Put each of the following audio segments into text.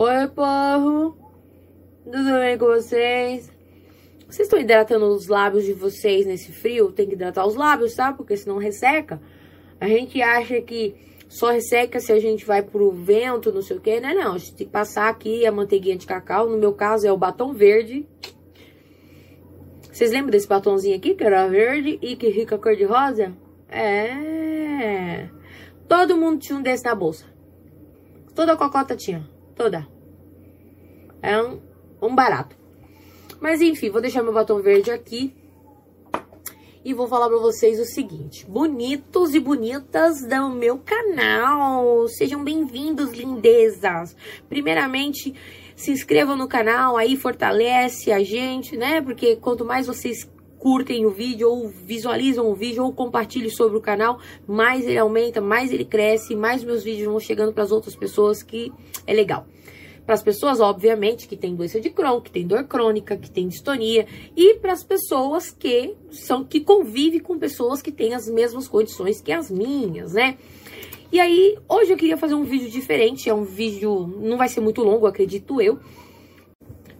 Oi, povo! Tudo bem com vocês? Vocês estão hidratando os lábios de vocês nesse frio? Tem que hidratar os lábios, tá? Porque senão resseca. A gente acha que só resseca se a gente vai pro vento, não sei o que, né? Não, a gente tem que passar aqui a manteiguinha de cacau. No meu caso é o batom verde. Vocês lembram desse batomzinho aqui, que era verde e que rica cor de rosa? É. Todo mundo tinha um desse na bolsa. Toda cocota tinha. Toda. É um, um barato. Mas enfim, vou deixar meu batom verde aqui. E vou falar pra vocês o seguinte. Bonitos e bonitas do meu canal. Sejam bem-vindos, lindezas. Primeiramente, se inscrevam no canal, aí fortalece a gente, né? Porque quanto mais vocês curtem o vídeo ou visualizam o vídeo ou compartilhem sobre o canal, mais ele aumenta, mais ele cresce, mais meus vídeos vão chegando para as outras pessoas que é legal. Para as pessoas, obviamente, que tem doença de Crohn, que tem dor crônica, que tem distonia, e para as pessoas que são que convivem com pessoas que têm as mesmas condições que as minhas, né? E aí, hoje eu queria fazer um vídeo diferente, é um vídeo, não vai ser muito longo, acredito eu,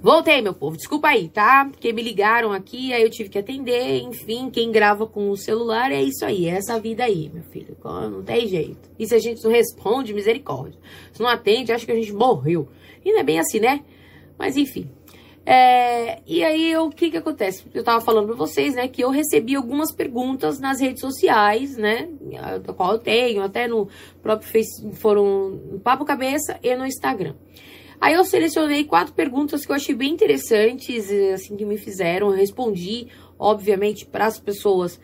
Voltei, meu povo. Desculpa aí, tá? Porque me ligaram aqui, aí eu tive que atender. Enfim, quem grava com o celular é isso aí, é essa vida aí, meu filho. Não tem jeito. E se a gente não responde, misericórdia. Se não atende, acha que a gente morreu. E não é bem assim, né? Mas enfim. É, e aí, o que que acontece? Eu tava falando pra vocês, né, que eu recebi algumas perguntas nas redes sociais, né, da qual eu tenho, até no próprio Facebook, foram no Papo Cabeça e no Instagram. Aí eu selecionei quatro perguntas que eu achei bem interessantes, assim, que me fizeram. Eu respondi, obviamente, para as pessoas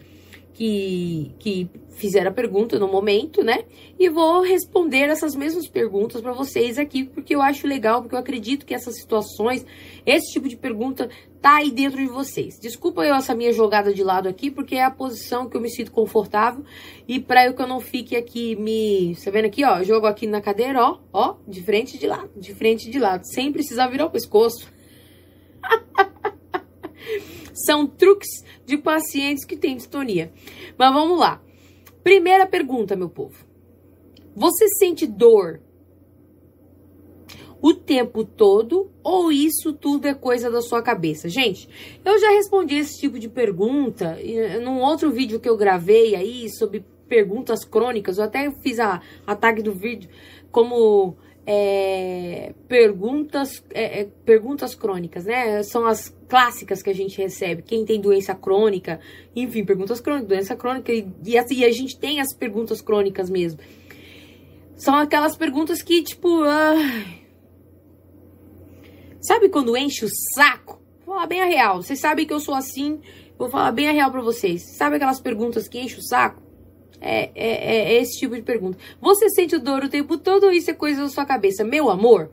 que, que fizeram a pergunta no momento, né? E vou responder essas mesmas perguntas para vocês aqui, porque eu acho legal, porque eu acredito que essas situações, esse tipo de pergunta tá aí dentro de vocês. Desculpa eu essa minha jogada de lado aqui, porque é a posição que eu me sinto confortável e para eu que eu não fique aqui me, tá vendo aqui, ó, jogo aqui na cadeira, ó, ó, de frente de lado, de frente de lado, sem precisar virar o pescoço. São truques de pacientes que têm distonia. Mas vamos lá. Primeira pergunta, meu povo. Você sente dor o tempo todo ou isso tudo é coisa da sua cabeça? Gente, eu já respondi esse tipo de pergunta num outro vídeo que eu gravei aí sobre perguntas crônicas. Eu até fiz a, a tag do vídeo como é, perguntas, é, é, perguntas crônicas, né? São as clássicas que a gente recebe. Quem tem doença crônica, enfim, perguntas crônicas, doença crônica, e, e, assim, a gente tem as perguntas crônicas mesmo. São aquelas perguntas que, tipo, sabe quando enche o saco? Vou falar bem a real. Vocês sabem que eu sou assim, vou falar bem a real pra vocês. Sabe aquelas perguntas que enchem o saco? É, é, é, esse tipo de pergunta. Você sente dor o tempo todo ou isso é coisa da sua cabeça? Meu amor,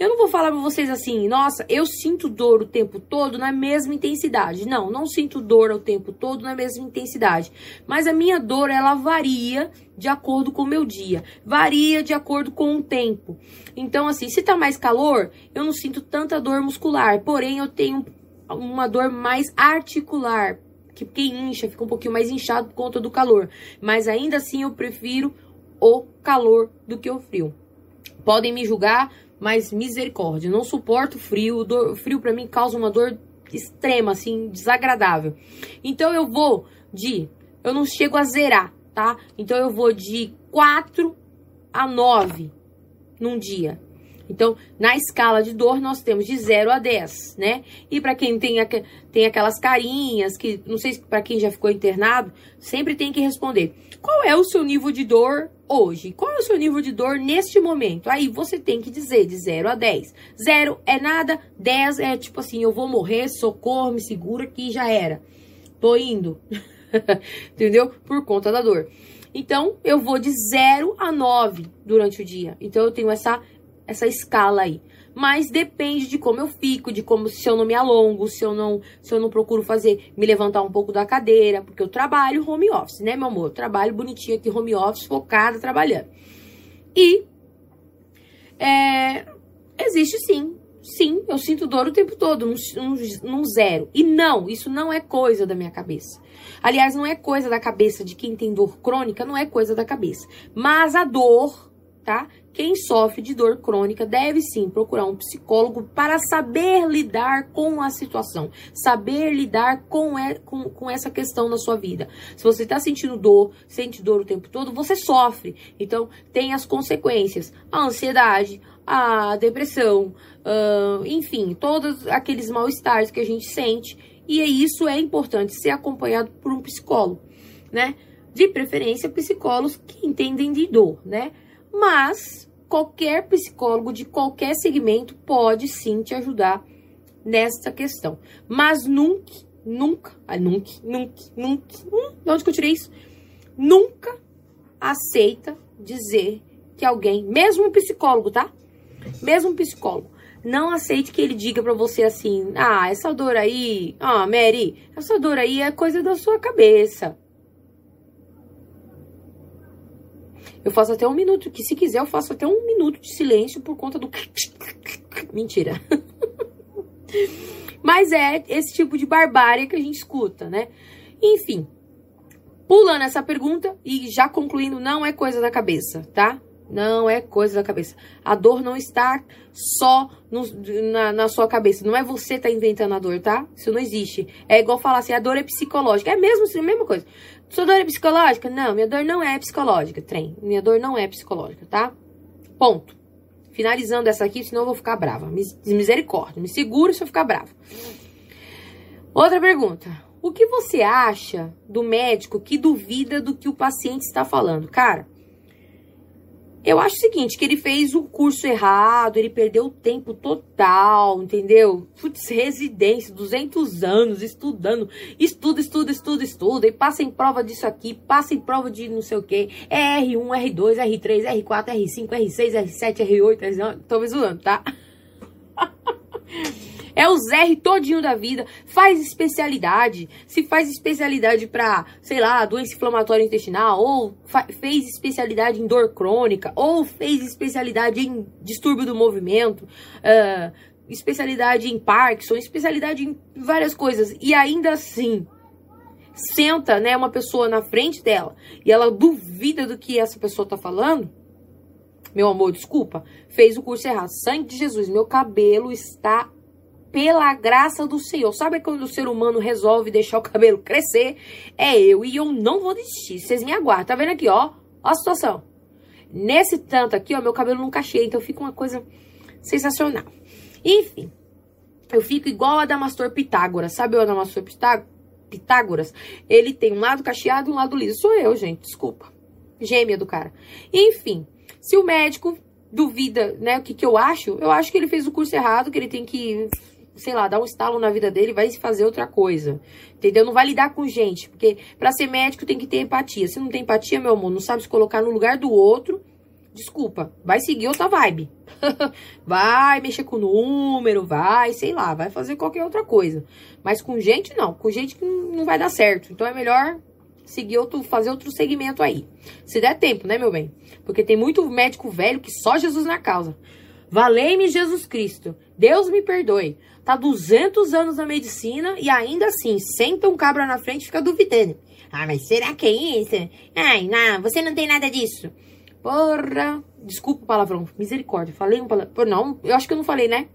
eu não vou falar pra vocês assim, nossa, eu sinto dor o tempo todo na mesma intensidade. Não, não sinto dor o tempo todo na mesma intensidade. Mas a minha dor, ela varia de acordo com o meu dia. Varia de acordo com o tempo. Então, assim, se tá mais calor, eu não sinto tanta dor muscular. Porém, eu tenho uma dor mais articular que quem incha fica um pouquinho mais inchado por conta do calor. Mas ainda assim eu prefiro o calor do que o frio. Podem me julgar, mas misericórdia, não suporto frio. O frio para mim causa uma dor extrema, assim, desagradável. Então eu vou de, eu não chego a zerar, tá? Então eu vou de 4 a 9 num dia. Então, na escala de dor, nós temos de 0 a 10, né? E para quem tem, tem aquelas carinhas, que não sei se para quem já ficou internado, sempre tem que responder: qual é o seu nível de dor hoje? Qual é o seu nível de dor neste momento? Aí você tem que dizer de 0 a 10. 0 é nada, 10 é tipo assim: eu vou morrer, socorro, me segura que já era. Tô indo. Entendeu? Por conta da dor. Então, eu vou de 0 a 9 durante o dia. Então, eu tenho essa essa escala aí. Mas depende de como eu fico, de como se eu não me alongo, se eu não, se eu não procuro fazer, me levantar um pouco da cadeira, porque eu trabalho home office, né, meu amor? Eu trabalho bonitinho aqui home office, focada, trabalhando. E é, existe sim, sim, eu sinto dor o tempo todo, num, num, num zero. E não, isso não é coisa da minha cabeça. Aliás, não é coisa da cabeça de quem tem dor crônica, não é coisa da cabeça. Mas a dor tá? Quem sofre de dor crônica deve sim procurar um psicólogo para saber lidar com a situação, saber lidar com, é, com, com essa questão na sua vida. Se você está sentindo dor, sente dor o tempo todo, você sofre. Então, tem as consequências: a ansiedade, a depressão, uh, enfim, todos aqueles mal-estares que a gente sente. E isso é importante ser acompanhado por um psicólogo, né? De preferência, psicólogos que entendem de dor, né? Mas qualquer psicólogo de qualquer segmento pode sim te ajudar nessa questão. Mas nunca, nunca, ah, nunca, nunca, nunca, hum, de onde que eu tirei isso? Nunca aceita dizer que alguém, mesmo um psicólogo, tá? Mesmo um psicólogo, não aceite que ele diga para você assim: "Ah, essa dor aí, ah, Mary, essa dor aí é coisa da sua cabeça. Eu faço até um minuto, que se quiser eu faço até um minuto de silêncio por conta do... Mentira. Mas é esse tipo de barbárie que a gente escuta, né? Enfim, pulando essa pergunta e já concluindo, não é coisa da cabeça, tá? Não é coisa da cabeça. A dor não está só no, na, na, sua cabeça. Não é você que tá inventando a dor, tá? Isso não existe. É igual falar assim, a dor é psicológica. É mesmo assim, a mesma coisa. Sua dor é psicológica? Não, minha dor não é psicológica, trem. Minha dor não é psicológica, tá? Ponto. Finalizando essa aqui, senão eu vou ficar brava. Misericórdia. Me segura se eu ficar brava. Outra pergunta. O que você acha do médico que duvida do que o paciente está falando? Cara, eu acho o seguinte, que ele fez o curso errado, ele perdeu o tempo total, entendeu? Putz, residência, 200 anos, estudando, estuda, estuda, estuda, estuda, e passa em prova disso aqui, passa em prova de não sei o que, é R1, R2, R3, R4, R5, R6, R7, R8, R9, tô me zoando, tá? É o Zr todinho da vida. Faz especialidade. Se faz especialidade para, sei lá, doença inflamatória intestinal, ou fez especialidade em dor crônica, ou fez especialidade em distúrbio do movimento, uh, especialidade em Parkinson, especialidade em várias coisas. E ainda assim, senta, né, uma pessoa na frente dela e ela duvida do que essa pessoa tá falando. Meu amor, desculpa, fez o curso errado. Sangue de Jesus, meu cabelo está pela graça do Senhor. Sabe quando o ser humano resolve deixar o cabelo crescer? É eu e eu não vou desistir. Vocês me aguardam. Tá vendo aqui, ó? Ó a situação. Nesse tanto aqui, ó, meu cabelo nunca cheia, então fica uma coisa sensacional. Enfim, eu fico igual a Damastor Pitágoras. Sabe o Adamastor Pitágoras? Ele tem um lado cacheado e um lado liso. Sou eu, gente, desculpa. Gêmea do cara. Enfim, se o médico duvida, né, o que, que eu acho, eu acho que ele fez o curso errado, que ele tem que sei lá, dar um estalo na vida dele, vai fazer outra coisa. Entendeu? Não vai lidar com gente. Porque para ser médico tem que ter empatia. Se não tem empatia, meu amor, não sabe se colocar no lugar do outro, desculpa, vai seguir outra vibe. vai mexer com o número, vai, sei lá, vai fazer qualquer outra coisa. Mas com gente, não. Com gente não vai dar certo. Então é melhor seguir outro, fazer outro segmento aí. Se der tempo, né, meu bem? Porque tem muito médico velho que só Jesus na causa. Valei-me Jesus Cristo. Deus me perdoe. Tá 200 anos na medicina e ainda assim, senta um cabra na frente e fica duvidando. Ah, mas será que é isso? Ai, não, você não tem nada disso. Porra. Desculpa o palavrão. Misericórdia. Falei um palavrão. Não, eu acho que eu não falei, né?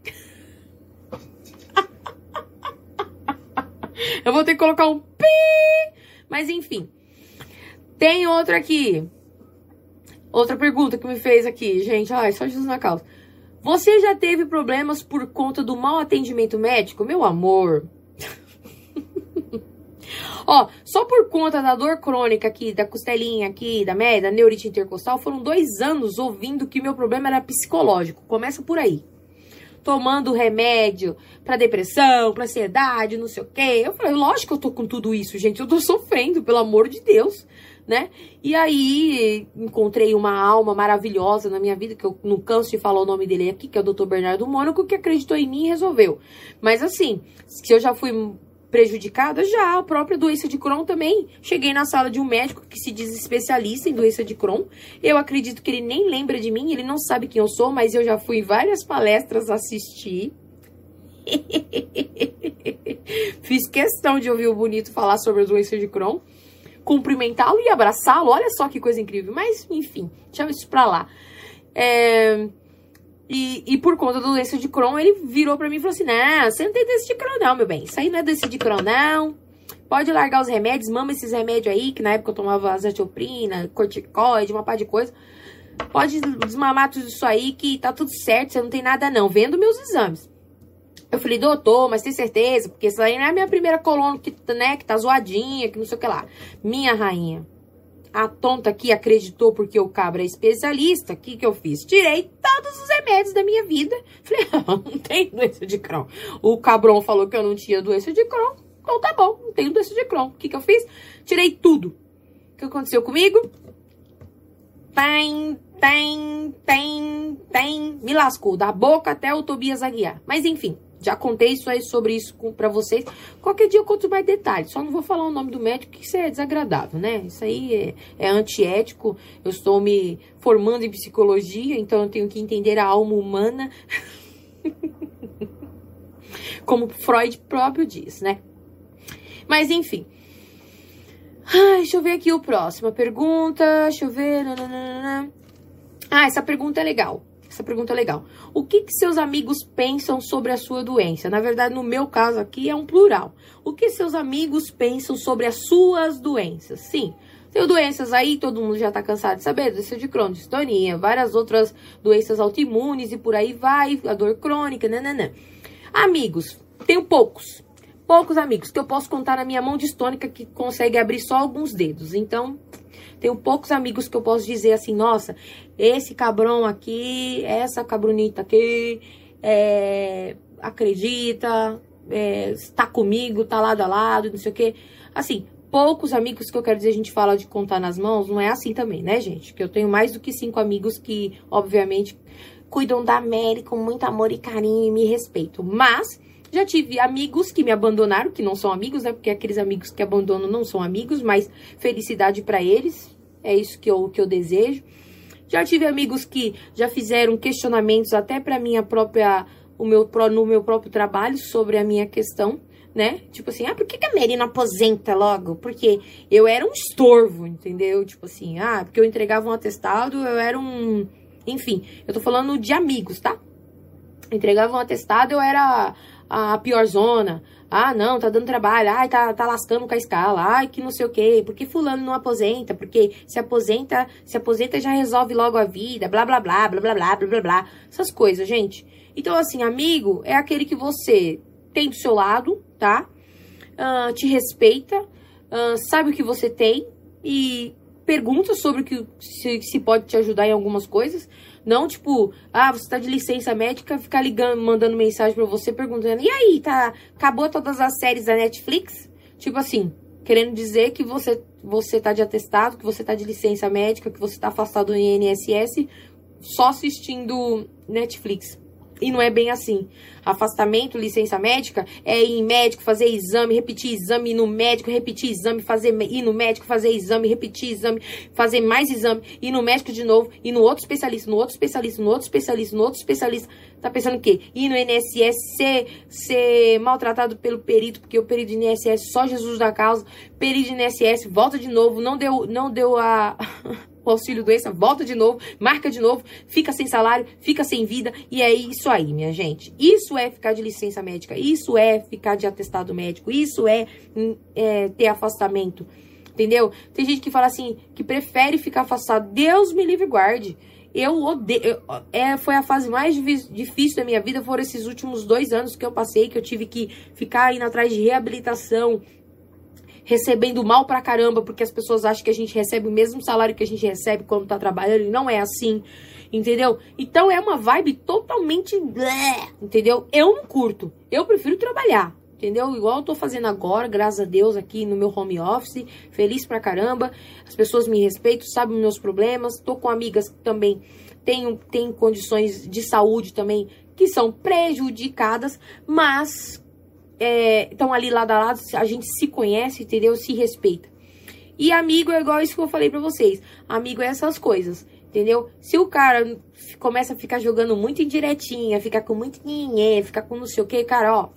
eu vou ter que colocar um pi. Mas enfim. Tem outra aqui. Outra pergunta que me fez aqui, gente. Ai, só Jesus na causa. Você já teve problemas por conta do mau atendimento médico? Meu amor. Ó, só por conta da dor crônica aqui, da costelinha aqui, da média, da neurite intercostal, foram dois anos ouvindo que meu problema era psicológico. Começa por aí. Tomando remédio pra depressão, pra ansiedade, não sei o quê. Eu falei, lógico que eu tô com tudo isso, gente. Eu tô sofrendo, pelo amor de Deus né? E aí encontrei uma alma maravilhosa na minha vida, que eu não canso de falar o nome dele aqui, que é o Dr. Bernardo Mônaco, que acreditou em mim e resolveu. Mas assim, se eu já fui prejudicada, já a própria doença de Crohn também. Cheguei na sala de um médico que se diz especialista em doença de Crohn. Eu acredito que ele nem lembra de mim, ele não sabe quem eu sou, mas eu já fui várias palestras assistir. Fiz questão de ouvir o bonito falar sobre a doença de Crohn cumprimentá-lo e abraçá-lo. Olha só que coisa incrível. Mas, enfim, deixa isso pra lá. É, e, e por conta da doença de Crohn, ele virou pra mim e falou assim: Não, você não tem doença de Crohn, não, meu bem. Isso aí não é doença de Crohn, não. Pode largar os remédios, mama esses remédios aí, que na época eu tomava azatioprina, corticoide, uma par de coisa. Pode desmamar tudo isso aí, que tá tudo certo, você não tem nada não. Vendo meus exames. Eu falei, doutor, mas tem certeza? Porque isso aí não é a minha primeira coluna que, né, que tá zoadinha, que não sei o que lá. Minha rainha, a tonta que acreditou porque o cabra é especialista, o que que eu fiz? Tirei todos os remédios da minha vida. Falei, não, não tem doença de Crohn. O cabrão falou que eu não tinha doença de Crohn. Então tá bom, não tenho doença de Crohn. O que que eu fiz? Tirei tudo. O que aconteceu comigo? Tem, tem, tem, tem. Me lascou, da boca até o Tobias Aguiar. Mas enfim, já contei isso aí sobre isso para vocês. Qualquer dia eu conto mais detalhes. Só não vou falar o nome do médico, que isso é desagradável, né? Isso aí é, é antiético. Eu estou me formando em psicologia, então eu tenho que entender a alma humana. Como Freud próprio diz, né? Mas enfim. Ai, deixa eu ver aqui o próximo. pergunta. Deixa eu ver. Nananana. Ah, essa pergunta é legal. Essa pergunta é legal. O que, que seus amigos pensam sobre a sua doença? Na verdade, no meu caso aqui é um plural. O que seus amigos pensam sobre as suas doenças? Sim, tenho doenças aí, todo mundo já tá cansado de saber, doença de Crohn, distonia, várias outras doenças autoimunes e por aí vai, a dor crônica, nananã. Amigos, tenho poucos, poucos amigos que eu posso contar na minha mão distônica que consegue abrir só alguns dedos. Então, tenho poucos amigos que eu posso dizer assim, nossa, esse cabrão aqui, essa cabronita aqui, é, acredita, é, está comigo, tá lado a lado, não sei o quê. Assim, poucos amigos que eu quero dizer, a gente fala de contar nas mãos, não é assim também, né, gente? Que eu tenho mais do que cinco amigos que, obviamente, cuidam da Mary com muito amor e carinho e me respeitam. Mas já tive amigos que me abandonaram, que não são amigos, né? Porque aqueles amigos que abandonam não são amigos, mas felicidade para eles. É isso que eu, que eu desejo. Já tive amigos que já fizeram questionamentos até para minha própria o meu no meu próprio trabalho sobre a minha questão, né? Tipo assim, ah, por que, que a não aposenta logo? Porque eu era um estorvo, entendeu? Tipo assim, ah, porque eu entregava um atestado, eu era um. Enfim, eu tô falando de amigos, tá? Entregava um atestado, eu era a pior zona. Ah, não, tá dando trabalho. Ai, tá, tá lascando com a escala. Ai, que não sei o quê. Por que fulano não aposenta? Porque se aposenta, se aposenta já resolve logo a vida. Blá, blá, blá, blá, blá, blá, blá, blá, blá. Essas coisas, gente. Então, assim, amigo é aquele que você tem do seu lado, tá? Uh, te respeita, uh, sabe o que você tem e pergunta sobre o que se, se pode te ajudar em algumas coisas. Não, tipo, ah, você tá de licença médica, ficar ligando, mandando mensagem pra você, perguntando, e aí, tá, acabou todas as séries da Netflix? Tipo assim, querendo dizer que você, você tá de atestado, que você tá de licença médica, que você tá afastado do INSS, só assistindo Netflix. E não é bem assim. Afastamento, licença médica, é ir em médico, fazer exame, repetir exame, ir no médico, repetir exame, fazer, ir no médico, fazer exame, repetir exame, fazer mais exame, ir no médico de novo, ir no outro especialista, no outro especialista, no outro especialista, no outro especialista. Tá pensando o quê? Ir no INSS, ser, ser maltratado pelo perito, porque o perito do INSS, só Jesus da causa, perito do INSS, volta de novo, não deu, não deu a... o auxílio doença, volta de novo, marca de novo, fica sem salário, fica sem vida, e é isso aí, minha gente. Isso é ficar de licença médica, isso é ficar de atestado médico, isso é, hum, é ter afastamento, entendeu? Tem gente que fala assim, que prefere ficar afastado. Deus me livre guarde. Eu odeio. é, foi a fase mais difícil da minha vida. Foram esses últimos dois anos que eu passei, que eu tive que ficar indo atrás de reabilitação, recebendo mal pra caramba, porque as pessoas acham que a gente recebe o mesmo salário que a gente recebe quando tá trabalhando, e não é assim, entendeu? Então é uma vibe totalmente entendeu? Eu não curto, eu prefiro trabalhar, entendeu? Igual eu tô fazendo agora, graças a Deus, aqui no meu home office, feliz pra caramba, as pessoas me respeitam, sabem meus problemas, tô com amigas que também têm, têm condições de saúde também que são prejudicadas, mas estão é, ali lado a lado, a gente se conhece, entendeu? Se respeita. E amigo é igual isso que eu falei pra vocês. Amigo é essas coisas, entendeu? Se o cara começa a ficar jogando muito indiretinha, ficar com muito ninguém, ficar com não sei o que, cara, ó.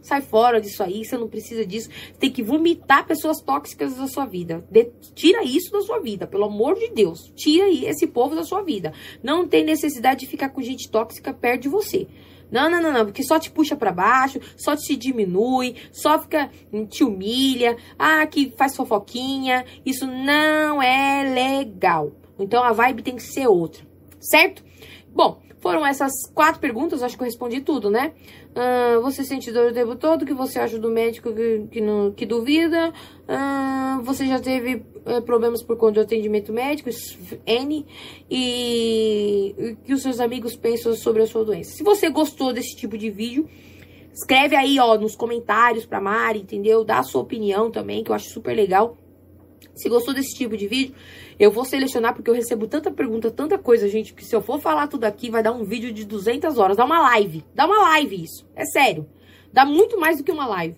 Sai fora disso aí, você não precisa disso. Tem que vomitar pessoas tóxicas da sua vida. De, tira isso da sua vida, pelo amor de Deus. Tira esse povo da sua vida. Não tem necessidade de ficar com gente tóxica perto de você. Não, não, não, não, porque só te puxa para baixo, só te diminui, só fica te humilha, ah, que faz fofoquinha. Isso não é legal. Então a vibe tem que ser outra, certo? Bom, foram essas quatro perguntas, acho que eu respondi tudo, né? Uh, você sente dor o tempo todo? O que você acha do médico que, que, não, que duvida? Uh, você já teve uh, problemas por conta do atendimento médico? N. E o que os seus amigos pensam sobre a sua doença? Se você gostou desse tipo de vídeo, escreve aí, ó, nos comentários pra Mari, entendeu? Dá a sua opinião também, que eu acho super legal. Se gostou desse tipo de vídeo, eu vou selecionar porque eu recebo tanta pergunta, tanta coisa, gente, que se eu for falar tudo aqui, vai dar um vídeo de 200 horas. Dá uma live. Dá uma live isso. É sério. Dá muito mais do que uma live.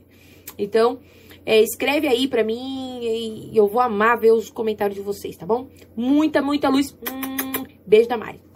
Então, é, escreve aí pra mim e eu vou amar ver os comentários de vocês, tá bom? Muita, muita luz. Hum, beijo da Mari.